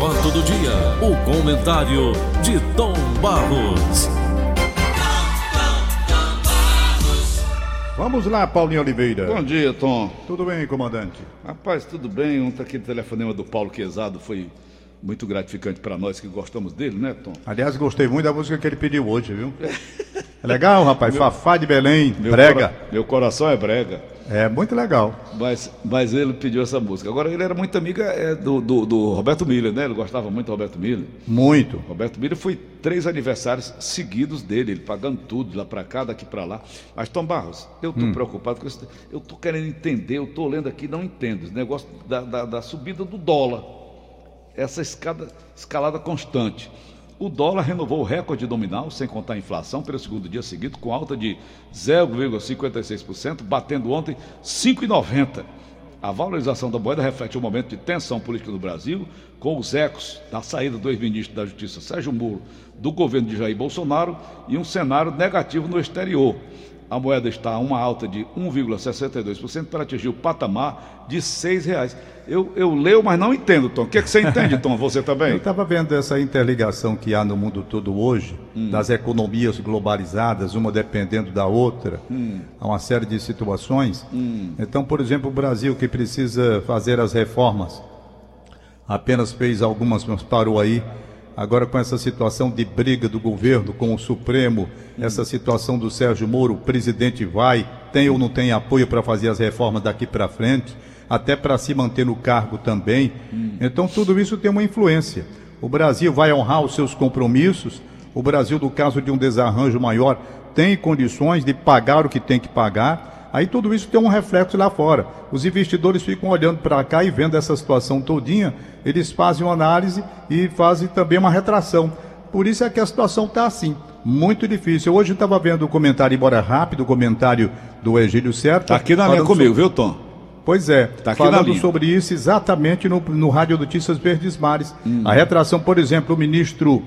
fato do dia, o comentário de Tom Barros. Vamos lá, Paulinho Oliveira. Bom dia, Tom. Tudo bem, comandante? Rapaz, tudo bem. Ontem aquele telefonema do Paulo Quezado foi muito gratificante para nós que gostamos dele, né, Tom? Aliás, gostei muito da música que ele pediu hoje, viu? É legal, rapaz. Meu, Fafá de Belém, meu brega. Cora, meu coração é brega. É muito legal. Mas, mas ele pediu essa música. Agora, ele era muito amigo é, do, do, do, Roberto Miller, né? Ele gostava muito do Roberto Miller. Muito. Roberto Miller foi três aniversários seguidos dele, ele pagando tudo, lá para cá, daqui para lá. Mas, Tom Barros, eu estou hum. preocupado com isso. Eu estou querendo entender, eu estou lendo aqui não entendo. Esse negócio da, da, da subida do dólar. Essa escada, escalada constante. O dólar renovou o recorde nominal, sem contar a inflação, pelo segundo dia seguido, com alta de 0,56%, batendo ontem 5,90%. A valorização da moeda reflete um momento de tensão política no Brasil, com os ecos da saída do ex-ministro da Justiça Sérgio Moro do governo de Jair Bolsonaro e um cenário negativo no exterior a moeda está a uma alta de 1,62% para atingir o patamar de R$ 6,00. Eu, eu leio, mas não entendo, Tom. O que, é que você entende, Tom? Você também? Eu estava vendo essa interligação que há no mundo todo hoje, hum. das economias globalizadas, uma dependendo da outra, hum. há uma série de situações. Hum. Então, por exemplo, o Brasil que precisa fazer as reformas, apenas fez algumas, mas parou aí Agora, com essa situação de briga do governo com o Supremo, essa situação do Sérgio Moro, o presidente vai, tem ou não tem apoio para fazer as reformas daqui para frente, até para se manter no cargo também. Então, tudo isso tem uma influência. O Brasil vai honrar os seus compromissos. O Brasil, no caso de um desarranjo maior, tem condições de pagar o que tem que pagar Aí tudo isso tem um reflexo lá fora. Os investidores ficam olhando para cá e vendo essa situação todinha, eles fazem uma análise e fazem também uma retração. Por isso é que a situação está assim, muito difícil. Hoje eu estava vendo o comentário, embora rápido, o comentário do Egílio Certo. Está aqui na linha comigo, sobre... viu, Tom? Pois é, tá falando sobre isso exatamente no, no Rádio Notícias Verdes Mares. Hum. A retração, por exemplo, o ministro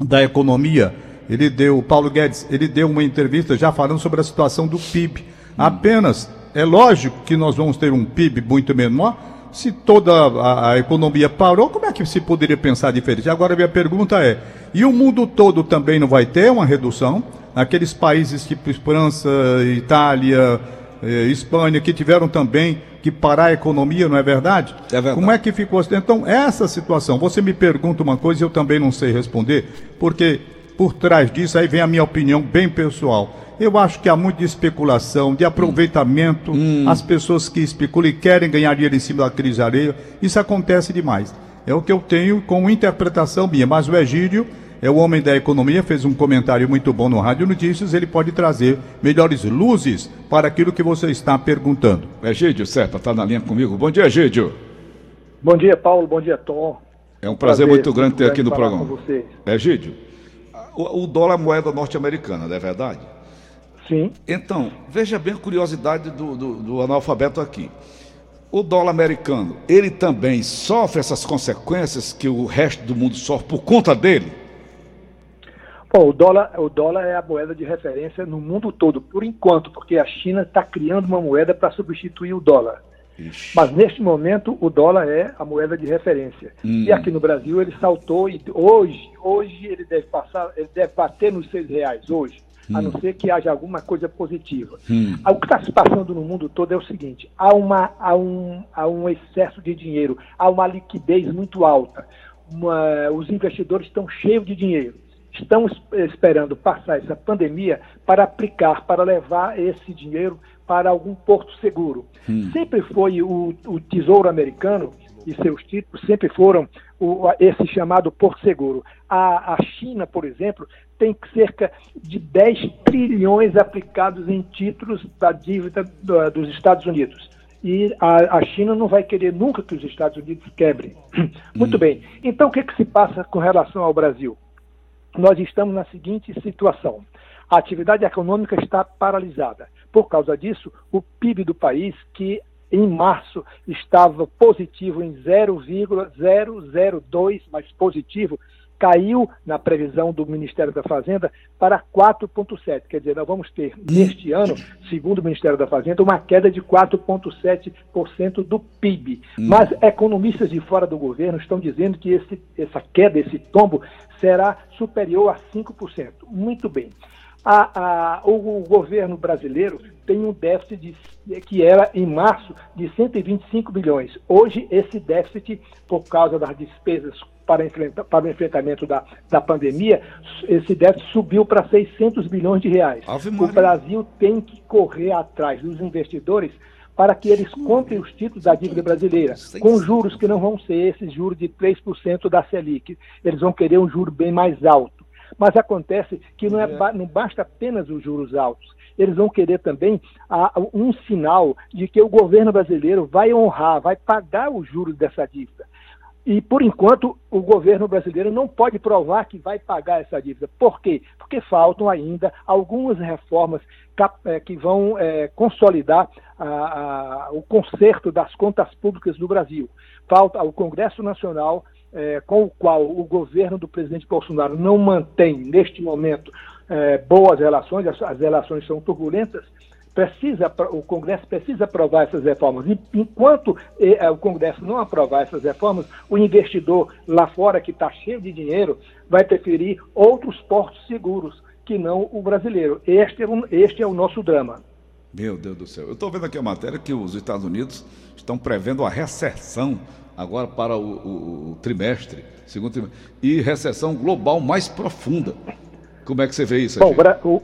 da Economia, ele deu, o Paulo Guedes, ele deu uma entrevista já falando sobre a situação do PIB. Apenas, é lógico que nós vamos ter um PIB muito menor. Se toda a, a economia parou, como é que se poderia pensar diferente? Agora, a minha pergunta é: e o mundo todo também não vai ter uma redução? Aqueles países tipo França, Itália, eh, Espanha, que tiveram também que parar a economia, não é verdade? É verdade. Como é que ficou? Assim? Então, essa situação, você me pergunta uma coisa e eu também não sei responder, porque por trás disso aí vem a minha opinião bem pessoal. Eu acho que há muita especulação, de aproveitamento, hum. as pessoas que especulam e querem ganhar dinheiro em cima da crise areia. Isso acontece demais. É o que eu tenho como interpretação minha. Mas o Egídio é o homem da economia, fez um comentário muito bom no Rádio Notícias, ele pode trazer melhores luzes para aquilo que você está perguntando. Egídio, certo, está na linha comigo. Bom dia, Egídio. Bom dia, Paulo. Bom dia, Tom. É um prazer, prazer muito grande ter aqui no programa. Egídio, o, o dólar é moeda norte-americana, não é verdade? Sim. Então, veja bem a curiosidade do, do, do analfabeto aqui. O dólar americano, ele também sofre essas consequências que o resto do mundo sofre por conta dele? Bom, o dólar, o dólar é a moeda de referência no mundo todo, por enquanto, porque a China está criando uma moeda para substituir o dólar. Ixi. Mas neste momento o dólar é a moeda de referência. Hum. E aqui no Brasil ele saltou e hoje, hoje ele deve passar, ele deve bater nos seis reais hoje hum. a não ser que haja alguma coisa positiva. Hum. O que está se passando no mundo todo é o seguinte: há, uma, há, um, há um excesso de dinheiro, há uma liquidez muito alta. Uma, os investidores estão cheios de dinheiro. Estão esperando passar essa pandemia para aplicar, para levar esse dinheiro para algum porto seguro. Hum. Sempre foi o, o Tesouro Americano e seus títulos sempre foram o, esse chamado Porto Seguro. A, a China, por exemplo, tem cerca de 10 trilhões aplicados em títulos da dívida do, dos Estados Unidos. E a, a, China não vai querer nunca que os Estados Unidos quebrem. Muito hum. bem. Então, o que, que se passa com relação ao Brasil? Nós estamos na seguinte situação: a atividade econômica está paralisada. Por causa disso, o PIB do país, que em março estava positivo em 0,002, mas positivo, caiu na previsão do Ministério da Fazenda para 4,7%. Quer dizer, nós vamos ter neste ano, segundo o Ministério da Fazenda, uma queda de 4,7% do PIB. Hum. Mas economistas de fora do governo estão dizendo que esse, essa queda, esse tombo, será superior a 5%. Muito bem. A, a, o, governo brasileiro tem um déficit de, que era em março de 125 bilhões. Hoje, esse déficit, por causa das despesas para, enfrenta, para o enfrentamento da, da pandemia, esse déficit subiu para 600 bilhões de reais. O Brasil tem que correr atrás dos investidores para que eles comprem os títulos da dívida brasileira, com juros que não vão ser esses juros de 3% da Selic. Eles vão querer um juro bem mais alto. Mas acontece que não, é, é. não basta apenas os juros altos. Eles vão querer também a, um sinal de que o governo brasileiro vai honrar, vai pagar os juros dessa dívida. E, por enquanto, o governo brasileiro não pode provar que vai pagar essa dívida. Por quê? Porque faltam ainda algumas reformas é, que vão é, consolidar a, a, o conserto das contas públicas do Brasil. Falta o Congresso Nacional é, com o qual o governo do presidente Bolsonaro não mantém, neste momento, é, boas relações, as, as, relações são turbulentas, precisa, o Congresso precisa aprovar essas reformas. E, enquanto é, o Congresso não aprovar essas reformas, o investidor lá fora, que está cheio de dinheiro, vai preferir outros portos seguros que não o brasileiro. Este é, um, este é o nosso drama. Meu Deus do céu. Eu estou vendo aqui a matéria que os Estados Unidos estão prevendo a recessão agora para o, o, o trimestre, segundo trimestre, e recessão global mais profunda. Como é que você vê isso? Bom, o,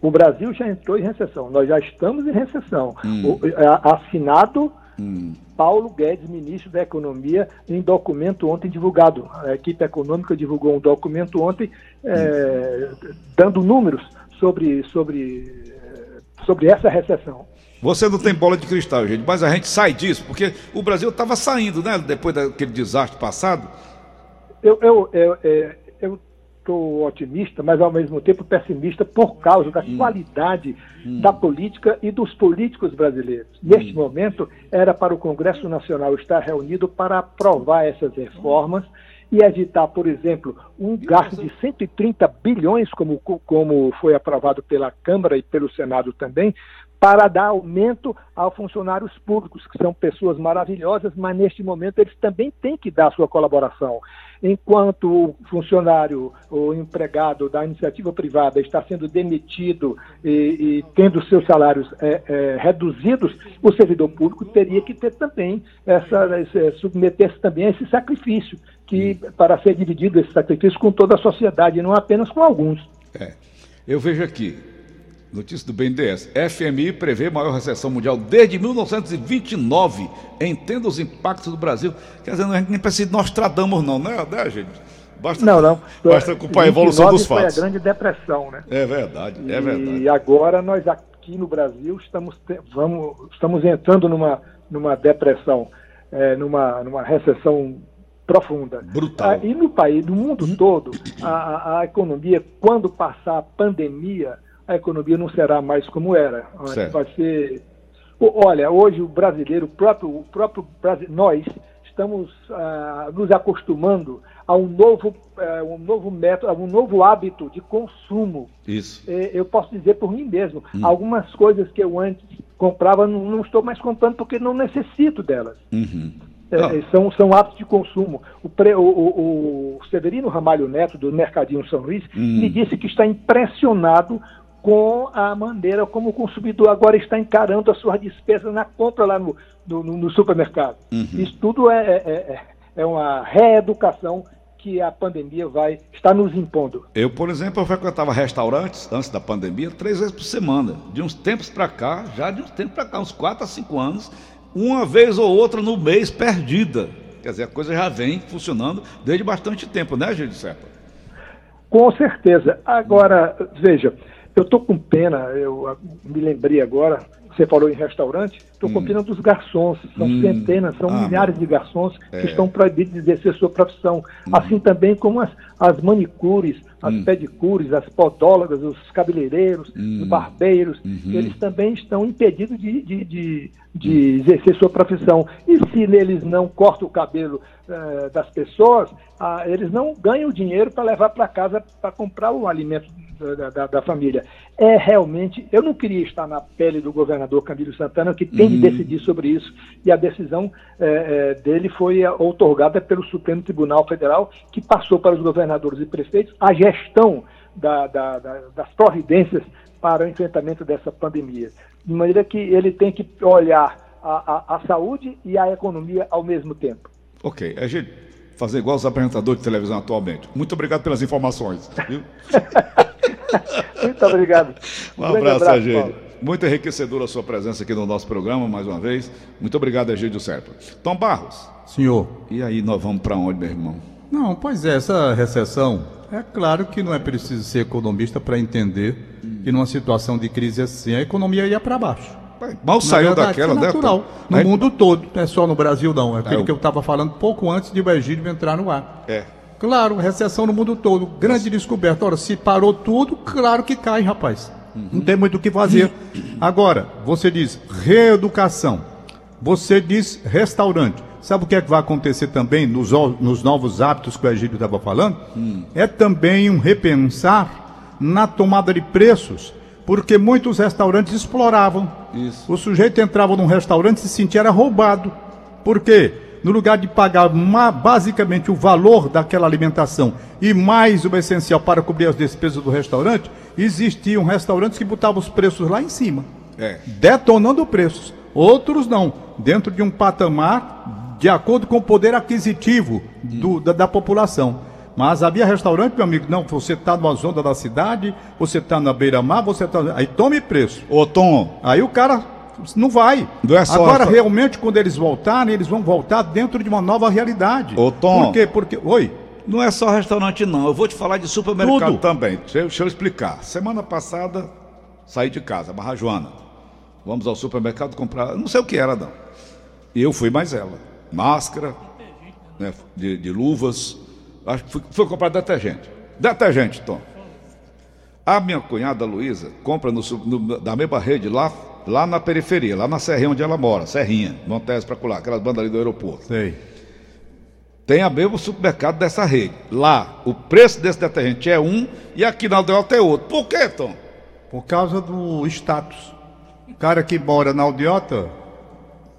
o, Brasil já entrou em recessão, nós já estamos em recessão. Hum. O, assinado hum. Paulo Guedes, ministro da Economia, em documento ontem divulgado. A equipe econômica divulgou um documento ontem é, dando números sobre, sobre, sobre essa recessão. Você não tem bola de cristal, gente, mas a gente sai disso, porque o Brasil estava saindo, né? Depois daquele desastre passado. Eu estou eu, eu, eu otimista, mas ao mesmo tempo pessimista por causa da hum. qualidade hum. da política e dos políticos brasileiros. Neste hum. momento, era para o Congresso Nacional estar reunido para aprovar essas reformas e evitar, por exemplo, um gasto de 130 bilhões, como, como foi aprovado pela Câmara e pelo Senado também, para dar aumento aos funcionários públicos, que são pessoas maravilhosas, mas neste momento eles também têm que dar sua colaboração. Enquanto o funcionário ou empregado da iniciativa privada está sendo demitido e, e tendo seus salários é, é, reduzidos, o servidor público teria que ter também essa, submeter-se também a esse sacrifício, que para ser dividido esse sacrifício com toda a sociedade, não apenas com alguns. É. Eu vejo aqui, Notícia do BNDES. FMI prevê maior recessão mundial desde 1929. Entenda os impactos do Brasil. Quer dizer, a gente nem precisa de Nostradamus, não, né, né gente? Basta, não, não. Basta acompanhar a evolução dos fatos. Foi a grande depressão, né? É verdade, é verdade. E agora nós aqui no Brasil estamos, vamos, estamos entrando numa, numa depressão, é, numa, numa recessão profunda. Brutal. Ah, e no país, no mundo todo, a, a economia, quando passar a pandemia, a economia não será mais como era. Certo. Vai ser. Olha, hoje o brasileiro, o próprio, o próprio nós estamos ah, nos acostumando a um novo, ah, um novo método, a um novo hábito de consumo. Isso. É, eu posso dizer por mim mesmo, hum. algumas coisas que eu antes comprava não, não, estou mais comprando porque não necessito delas. Uhum. É, são, são hábitos de consumo. O, pre, o, o, o, Severino Ramalho Neto, do Mercadinho São Luís, hum. me disse que está impressionado com a maneira como o consumidor agora está encarando as suas despesas na compra lá no, no, no supermercado. Uhum. Isso tudo é, é, é, é uma reeducação que a pandemia vai estar nos impondo. Eu, por exemplo, eu frequentava restaurantes antes da pandemia três vezes por semana. De uns tempos para cá, já de uns tempos para cá, uns quatro a cinco anos, uma vez ou outra no mês perdida. Quer dizer, a coisa já vem funcionando desde bastante tempo, né, Gildo Serpa? Com certeza. Agora, veja, eu estou com pena, eu me lembrei agora, você falou em restaurante, estou hum. copiando dos garçons. São hum. centenas, são ah, milhares de garçons é. que estão proibidos de exercer sua profissão. Hum. Assim também como as, as manicures, as hum. pedicures, as podólogas, os cabeleireiros, hum. os barbeiros, uhum. eles também estão impedidos de, de, de, de, exercer sua profissão. E se eles não cortam o cabelo uh, das pessoas, uh, eles não ganham dinheiro para levar para casa para comprar o alimento da, da, da, família. É realmente, eu não queria estar na pele do governador Camilo Santana, que tem uhum. de decidir sobre isso, e a decisão é, é, dele foi outorgada pelo Supremo Tribunal Federal, que passou para os governadores e prefeitos a gestão da, das providências para o enfrentamento dessa pandemia. De maneira que ele tem que olhar a, a, a saúde e a economia ao mesmo tempo. Ok. A gente fazer igual os apresentadores de televisão atualmente. Muito obrigado pelas informações. Muito obrigado. Um, um abraço, abraço Egídio. Muito enriquecedora a sua presença aqui no nosso programa, mais uma vez. Muito obrigado, Egídio Serpa. Tom Barros. Senhor. E aí, nós vamos para onde, meu irmão? Não, pois é, essa recessão, é claro que não é preciso ser economista para entender que numa situação de crise assim, a economia ia para baixo. Mal saiu verdade, daquela, né? natural. No Aí... mundo todo, não é só no Brasil, não. É aquilo é, que eu estava falando pouco antes de o Egídio entrar no ar. É. Claro, recessão no mundo todo. Grande Nossa. descoberta. Ora, se parou tudo, claro que cai, rapaz. Uhum. Não tem muito o que fazer. Agora, você diz reeducação. Você diz restaurante. Sabe o que é que vai acontecer também nos, nos novos hábitos que o Egídio estava falando? Hum. É também um repensar na tomada de preços porque muitos restaurantes exploravam. Isso. O sujeito entrava num restaurante e se sentia roubado. Por quê? No lugar de pagar basicamente o valor daquela alimentação e mais o essencial para cobrir as despesas do restaurante, existiam restaurantes que botavam os preços lá em cima, é. detonando preços. Outros não, dentro de um patamar de acordo com o poder aquisitivo do, da, da população. Mas havia restaurante, meu amigo, não, você está numa zona da cidade, você está na beira-mar, você está. Aí tome preço. Ô, Tom. Aí o cara não vai. Não é só Agora, realmente, quando eles voltarem, eles vão voltar dentro de uma nova realidade. Ô, Tom. Por quê? Porque. Oi. Não é só restaurante, não. Eu vou te falar de supermercado Tudo. também. Deixa eu, deixa eu explicar. Semana passada, saí de casa, Barra Joana. Vamos ao supermercado comprar. Não sei o que era, não. E eu fui mais ela. Máscara, né, de, de luvas Acho que foi, foi comprar detergente. Detergente, Tom. A minha cunhada Luísa compra no, no, da mesma rede lá, lá na periferia, lá na Serrinha onde ela mora, Serrinha, Montes para colar, aquelas bandas ali do aeroporto. Sei. Tem a mesmo supermercado dessa rede. Lá, o preço desse detergente é um e aqui na Aldeota é outro. Por quê, Tom? Por causa do status. O cara que mora na Aldeota,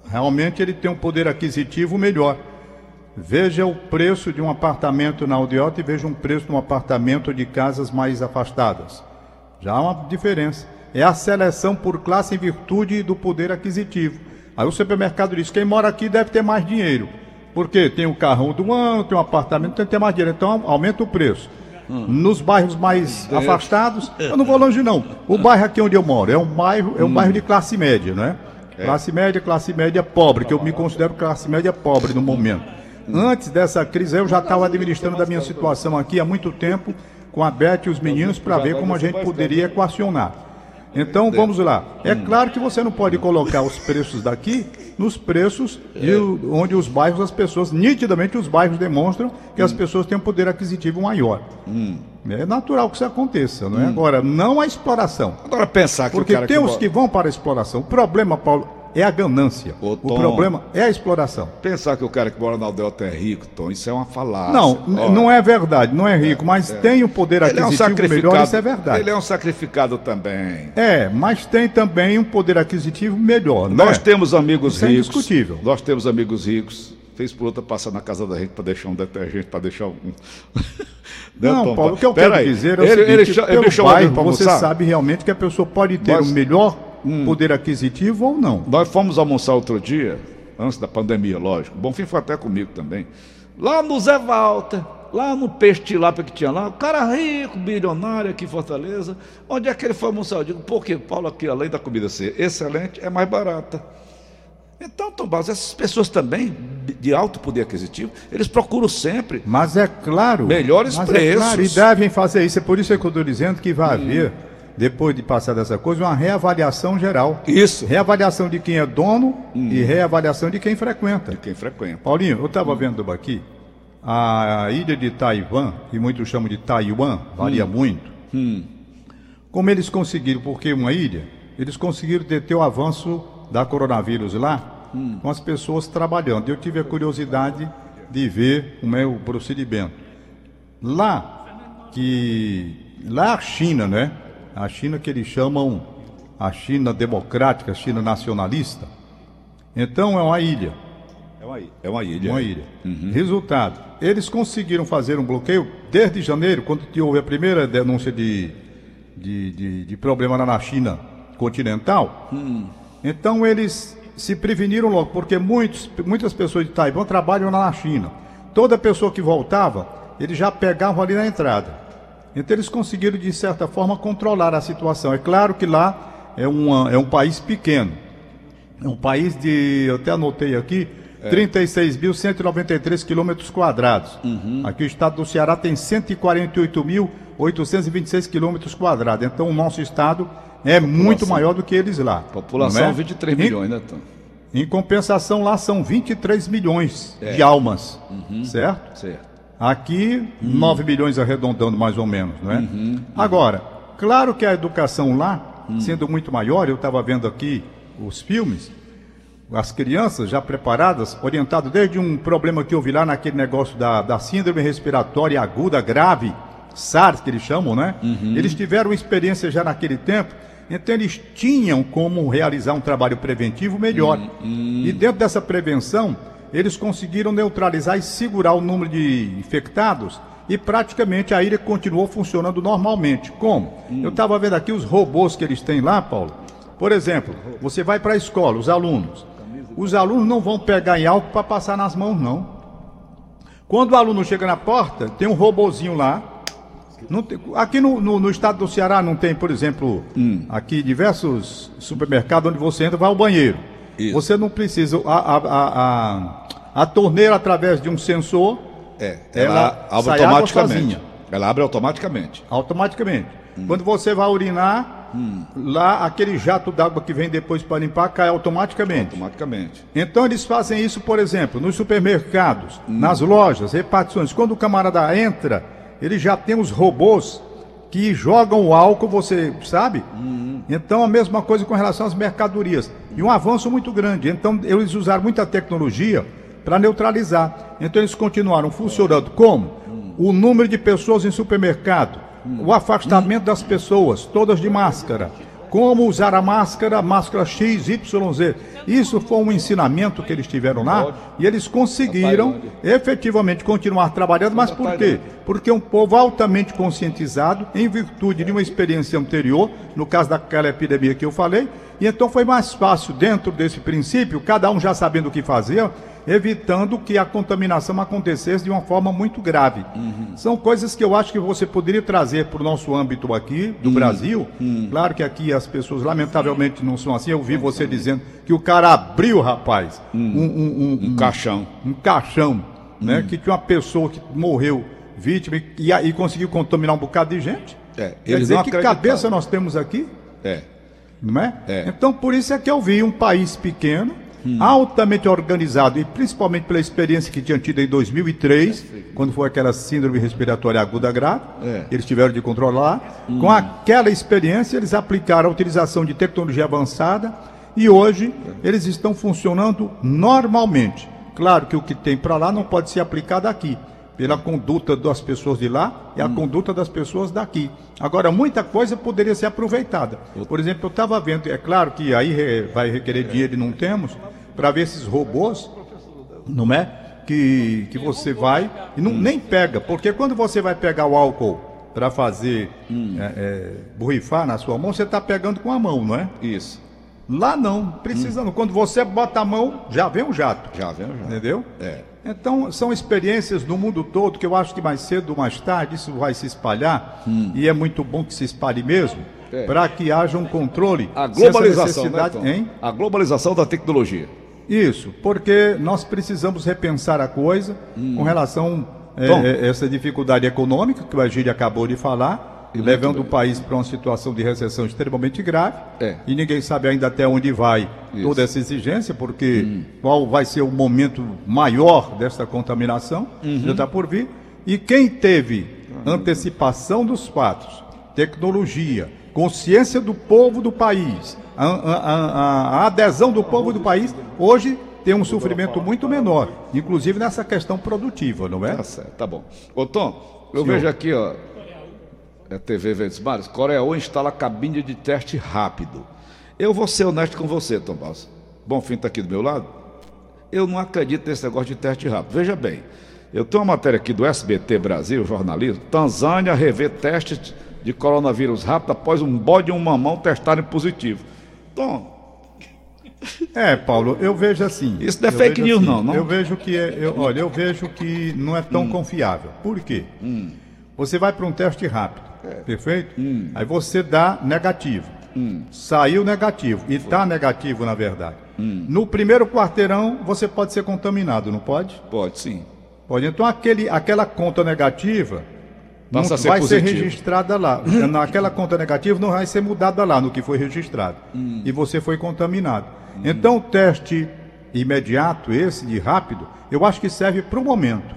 realmente ele tem um poder aquisitivo melhor. Veja o preço de um apartamento na Aldeota e veja um preço de um apartamento de casas mais afastadas. Já há uma diferença. É a seleção por classe em virtude do poder aquisitivo. Aí o supermercado diz: quem mora aqui deve ter mais dinheiro. Porque tem o carrão do ano, tem um apartamento, tem que ter mais dinheiro. Então aumenta o preço. Hum. Nos bairros mais é. afastados, eu não vou longe não. O bairro aqui onde eu moro é um bairro, é um hum. bairro de classe média, né? É. Classe média, classe média pobre, que eu me considero classe média pobre no momento. Antes dessa crise, eu já estava administrando da minha situação aqui há muito tempo com a Beth e os meninos para ver como a gente poderia equacionar. Então vamos lá. É claro que você não pode colocar os preços daqui nos preços de onde os bairros, as pessoas, nitidamente os bairros demonstram que as pessoas têm um poder aquisitivo maior. É natural que isso aconteça, não é? Agora, não a exploração. Agora pensar que Porque tem os que vão para a exploração. O problema, Paulo, é a ganância. Ô, Tom, o problema é a exploração. Pensar que o cara que mora na aldeota é rico, Tom, isso é uma falácia. Não, Olha, não é verdade, não é rico, mas é, tem o poder aquisitivo é um melhor, isso é verdade. Ele é um sacrificado também. É, mas tem também um poder aquisitivo melhor, né? Nós temos amigos isso é ricos. É indiscutível. Nós temos amigos ricos. Fez por outra passar na casa da gente para deixar um detergente, para deixar um. não, Tom, Paulo, o que eu quero aí. dizer é o ele, seguinte, ele, ele, pelo bairro, você sabe realmente que a pessoa pode ter o melhor hum. poder aquisitivo ou não. Nós fomos almoçar outro dia, antes da pandemia, lógico. Bonfim foi até comigo também. Lá no Zé Walter, lá no peixe tilápia que tinha lá, o cara rico, bilionário aqui em Fortaleza. Onde é que ele foi almoçar? Eu digo, porque Paulo, aqui, além da comida ser excelente, é mais barata. Então, Tomás, essas pessoas também, de alto poder aquisitivo, eles procuram sempre. Mas é claro. Melhores mas preços. É claro, e devem fazer isso. É por isso que eu estou dizendo que vai hum. haver depois de passar dessa coisa, uma reavaliação geral. Isso. Reavaliação de quem é dono hum. e reavaliação de quem frequenta. De quem frequenta. Paulinho, eu estava hum. vendo aqui, a ilha de Taiwan, que muitos chamam de Taiwan, varia hum. muito. Hum. Como eles conseguiram, porque uma ilha, eles conseguiram deter o avanço da coronavírus lá, hum. com as pessoas trabalhando. Eu tive a curiosidade de ver como é o procedimento. Lá, que. Lá a China, né? A China que eles chamam a China democrática, a China nacionalista. Então é uma ilha. É uma ilha. É uma ilha. Uma ilha. Uhum. Resultado, eles conseguiram fazer um bloqueio desde janeiro, quando houve a primeira denúncia de, de, de, de problema na China continental. Hum. Então eles se preveniram logo, porque muitos, muitas pessoas de Taiwan trabalham lá na China. Toda pessoa que voltava, eles já pegavam ali na entrada. Então eles conseguiram, de certa forma, controlar a situação. É claro que lá é, uma, é um país pequeno. É um país de, eu até anotei aqui, é. 36.193 quilômetros quadrados. Uhum. Aqui o estado do Ceará tem 148.826 quilômetros quadrados. Então o nosso estado é muito maior do que eles lá. População é? 23 milhões, né, Tom? Em compensação, lá são 23 milhões é. de almas, uhum. certo? Certo. Aqui, uhum. 9 milhões arredondando mais ou menos, não é? Uhum. uhum. Agora, claro que a educação lá, uhum. sendo muito maior, eu estava vendo aqui os filmes, as crianças já preparadas, orientado desde um problema que eu vi lá naquele negócio da, da síndrome respiratória aguda grave, SARS que eles chamam, né? Uhum. Eles tiveram experiência já naquele tempo, então eles tinham como realizar um trabalho preventivo melhor. Uhum. E dentro dessa prevenção, eles conseguiram neutralizar e segurar o número de infectados e praticamente a ilha continuou funcionando normalmente. Como? Uhum. Eu estava vendo aqui os robôs que eles têm lá, Paulo. Por exemplo, você vai para a escola, os alunos. Os alunos não vão pegar em álcool para passar nas mãos, não. Quando o aluno chega na porta, tem um robozinho lá. Tem, aqui no, no, no, estado do Ceará não tem, por exemplo, hum. aqui diversos supermercados onde você entra vai ao banheiro. Isso. Você não precisa. A, a, a, a, torneira, através de um sensor, é, ela, ela abre automaticamente. Ela abre automaticamente. Automaticamente. Hum. Quando você vai urinar, Hum. Lá, aquele jato d'água que vem depois para limpar cai automaticamente. Automaticamente. Então, eles fazem isso, por exemplo, nos supermercados, hum. nas lojas, repartições. Quando o camarada entra, ele já tem os robôs que jogam o álcool, você sabe? Hum. Então, a mesma coisa com relação às mercadorias. E um avanço muito grande. Então, eles usaram muita tecnologia para neutralizar. Então, eles continuaram funcionando como? O número de pessoas em supermercado o afastamento das pessoas, todas de máscara. Como usar a máscara, máscara X, Y, Z. Isso foi um ensinamento que eles tiveram lá e eles conseguiram efetivamente continuar trabalhando. Mas por quê? Porque um povo altamente conscientizado, em virtude de uma experiência anterior, no caso daquela epidemia que eu falei, e então foi mais fácil, dentro desse princípio, cada um já sabendo o que fazer evitando que a contaminação acontecesse de uma forma muito grave. Uhum. São coisas que eu acho que você poderia trazer para o nosso âmbito aqui, do uhum. Brasil. Uhum. Claro que aqui as pessoas, lamentavelmente, não são assim. Eu vi você dizendo que o cara abriu, rapaz, um, um, um, um, caixão. Um caixão, né? Que tinha uma pessoa que morreu vítima e, e conseguiu contaminar um bocado de gente. É, Quer dizer, que cabeça nós temos aqui? É. Não é? é? Então, por isso é que eu vi um país pequeno hum. altamente organizado e principalmente pela experiência que tinham tido em 2003, quando foi aquela síndrome respiratória aguda grave, é. eles tiveram de controlar. Hum. Com aquela experiência, eles aplicaram a utilização de tecnologia avançada e hoje eles estão funcionando normalmente. Claro que o que tem para lá não pode ser aplicado aqui pela conduta das pessoas de lá e a hum. conduta das pessoas daqui. Agora, muita coisa poderia ser aproveitada. Por exemplo, eu estava vendo, é claro que aí vai requerer dinheiro e não temos, para ver esses robôs, não é? Que, que você vai e não, hum. nem pega, porque quando você vai pegar o álcool para fazer hum. é, é, borrifar na sua mão, você está pegando com a mão, não é? Isso. Lá não, precisando. Hum. Quando você bota a mão, já vem um jato. Já vem um jato. Entendeu? É. Então, são experiências no mundo todo que eu acho que mais cedo ou mais tarde isso vai se espalhar. Hum. E é muito bom que se espalhe mesmo, é. para que haja um controle. A globalização, né, Tom? A globalização da tecnologia. Isso, porque nós precisamos repensar a coisa hum. com relação a é, é, essa dificuldade econômica que o Agílio acabou de falar levando o país para uma situação de recessão extremamente grave. É. E ninguém sabe ainda até onde vai Isso. toda essa exigência, porque qual vai ser o momento maior desta contaminação, já está por vir. E quem teve antecipação dos fatos, tecnologia, consciência do povo do país, a, a- a- a adesão do povo do país, hoje tem um sofrimento muito menor, inclusive nessa questão produtiva, não é? Tá certo, tá bom. Ô Tom, eu Senhor. vejo aqui, ó. É TV Verdes Mares. Coreia instala cabine de teste rápido. Eu vou ser honesto com você, Tom Barros. Bom fim tá aqui do meu lado. Eu não acredito nesse negócio de teste rápido. Veja bem, eu tenho uma matéria aqui do SBT Brasil, jornalismo. Tanzânia revê testes de coronavírus rápido após um bode e um mamão testarem positivo. Tom, É, Paulo, eu vejo assim. Isso não é fake news, não, não? Eu vejo que é, eu- olha, eu vejo que não é tão Hum. confiável. Por quê? Você vai para um teste rápido, É. perfeito? Hum. Aí você dá negativo. Saiu negativo e está negativo na verdade. Hum. No primeiro quarteirão você pode ser contaminado, não pode? pode sim. Pode. Então aquele, aquela conta negativa não Passa ser vai ser positivo. registrada lá. Naquela conta negativa não vai ser mudada lá no que foi registrado. Hum. E você foi contaminado. Então o teste imediato, esse de rápido, eu acho que serve para o momento.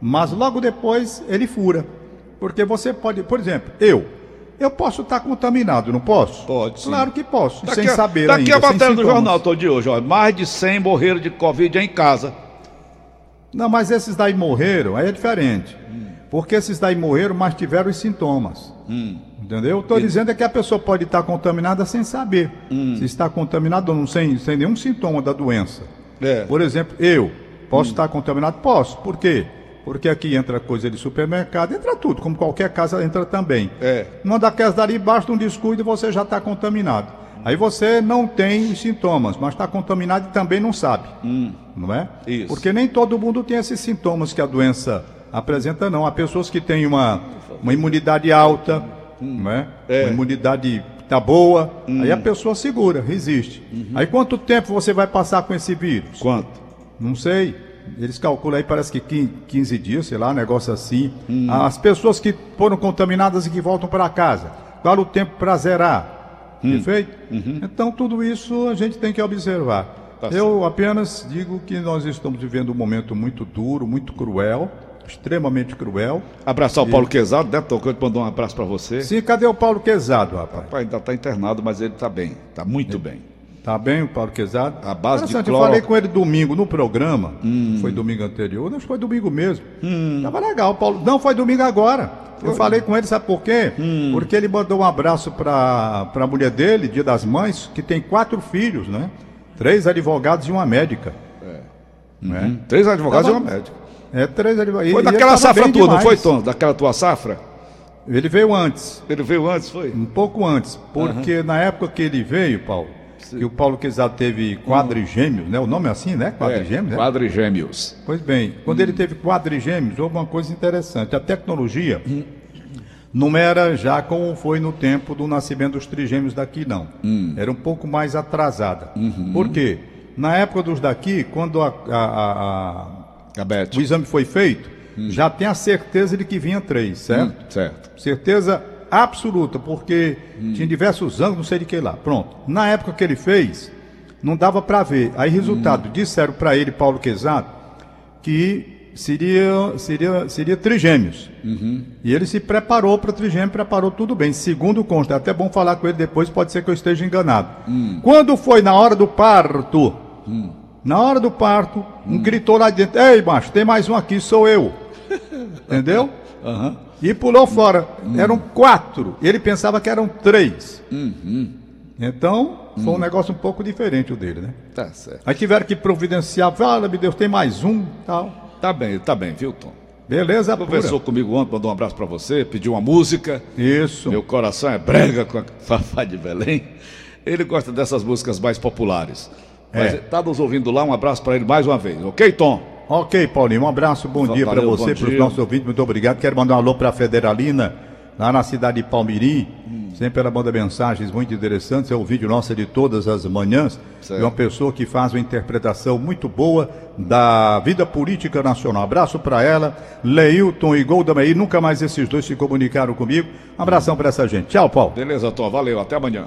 Mas logo depois ele fura. Porque você pode, por exemplo, eu. Eu posso estar contaminado, não posso? Pode, sim. Claro que posso, sem a- saber daqui ainda. a sem matéria do jornal todo de hoje, ó. Mais de 100 morreram de Covid em casa. Não, mas esses daí morreram, aí é diferente. Porque esses daí morreram, mas tiveram os sintomas. Entendeu? Eu estou dizendo é que a pessoa pode estar contaminada sem saber. Se está contaminado ou não, sem, sem nenhum sintoma da doença. É. Por exemplo, eu posso estar contaminado? Posso. Por quê? Porque aqui entra coisa de supermercado, entra tudo, como qualquer casa entra também. É. Numa daquelas dali, basta um descuido e você já está contaminado. Aí você não tem os sintomas, mas está contaminado e também não sabe. Não é? Hum. Isso. Porque nem todo mundo tem esses sintomas que a doença apresenta, não. Há pessoas que têm uma, uma imunidade alta, não é? Hum. É. Hum. Uma imunidade tá boa, aí a pessoa segura, resiste. Uhum. Aí quanto tempo você vai passar com esse vírus? Quanto? Não sei. Eles calculam aí, parece que 15 15 dias, sei lá, um negócio assim. Hum. As pessoas que foram contaminadas e que voltam para casa, qual o tempo para zerar? Hum. Perfeito? Uhum. Então, tudo isso a gente tem que observar. Tá Eu apenas digo que nós estamos vivendo um momento muito duro, muito cruel, extremamente cruel. Abraçar o Paulo Quezado, né, eu mandou um abraço pra você. Sim, cadê o Paulo Quezado, rapaz? Rapaz, ainda tá internado, mas ele tá bem. Tá muito bem. Tá bem o Paulo Quezado? A base de cloro. Eu falei com ele domingo no programa. Foi domingo anterior, não foi domingo mesmo. Tava legal, Paulo. Não, foi domingo agora. Eu falei com ele, sabe por quê? Porque ele mandou um abraço para a mulher dele, Dia das Mães, que tem quatro filhos, né? Três advogados e uma médica. Né? Três advogados Tava- e um médico. É, três advogados. Foi E daquela safra tua, não foi. Tom? Daquela tua safra? Ele veio antes. Ele veio antes, foi? Um pouco antes, porque na época que ele veio, Paulo, que o Paulo Quezado teve quadrigêmeos, né? O nome é assim, né? Quadrigêmeos, né? Quadrigêmeos. Pois bem, quando ele teve quadrigêmeos, houve uma coisa interessante. A tecnologia não era já como foi no tempo do nascimento dos trigêmeos daqui, não. Era um pouco mais atrasada. Por quê? Na época dos daqui, quando a- a- a- a- o exame foi feito, já tem a certeza de que vinha três, certo? Certo. Certeza absoluta, porque tinha diversos ângulos, não sei de que lá. Pronto. Na época que ele fez, não dava para ver. Aí, resultado, disseram para ele, Paulo Quezado, que seria, seria, seria trigêmeos. E ele se preparou para trigêmeo, preparou tudo bem. Segundo consta, é até bom falar com ele depois, pode ser que eu esteja enganado. Quando foi na hora do parto, na hora do parto, um gritou lá dentro: Ei, macho, tem mais um aqui, sou eu. Entendeu? E pulou fora. Eram quatro. Ele pensava que eram três. Então, foi um negócio um pouco diferente o dele, né? Tá certo. Aí tiveram que providenciar, fala, meu Deus, tem mais um, tal. Tá bem, tá bem, viu, Tom? Beleza, pura. Conversou comigo ontem, mandou um abraço pra você, pediu uma música. Isso. Meu coração é brega com a Fafá de Belém. Ele gosta dessas músicas mais populares. Mas É. tá nos ouvindo lá, um abraço pra ele mais uma vez, ok, Tom? Ok, Paulinho, um abraço, bom dia para você, para os nossos ouvintes, muito obrigado. Quero mandar um alô para a Federalina, lá na cidade de Palmirim, Sempre ela manda mensagens muito interessantes. É o vídeo nosso de todas as manhãs. Certo. É uma pessoa que faz uma interpretação muito boa da vida política nacional. Abraço para ela, Leilton e Golda Meir. Nunca mais esses dois se comunicaram comigo. Um abração para essa gente. Tchau, Paulo. Beleza, Tom. Valeu. Até amanhã.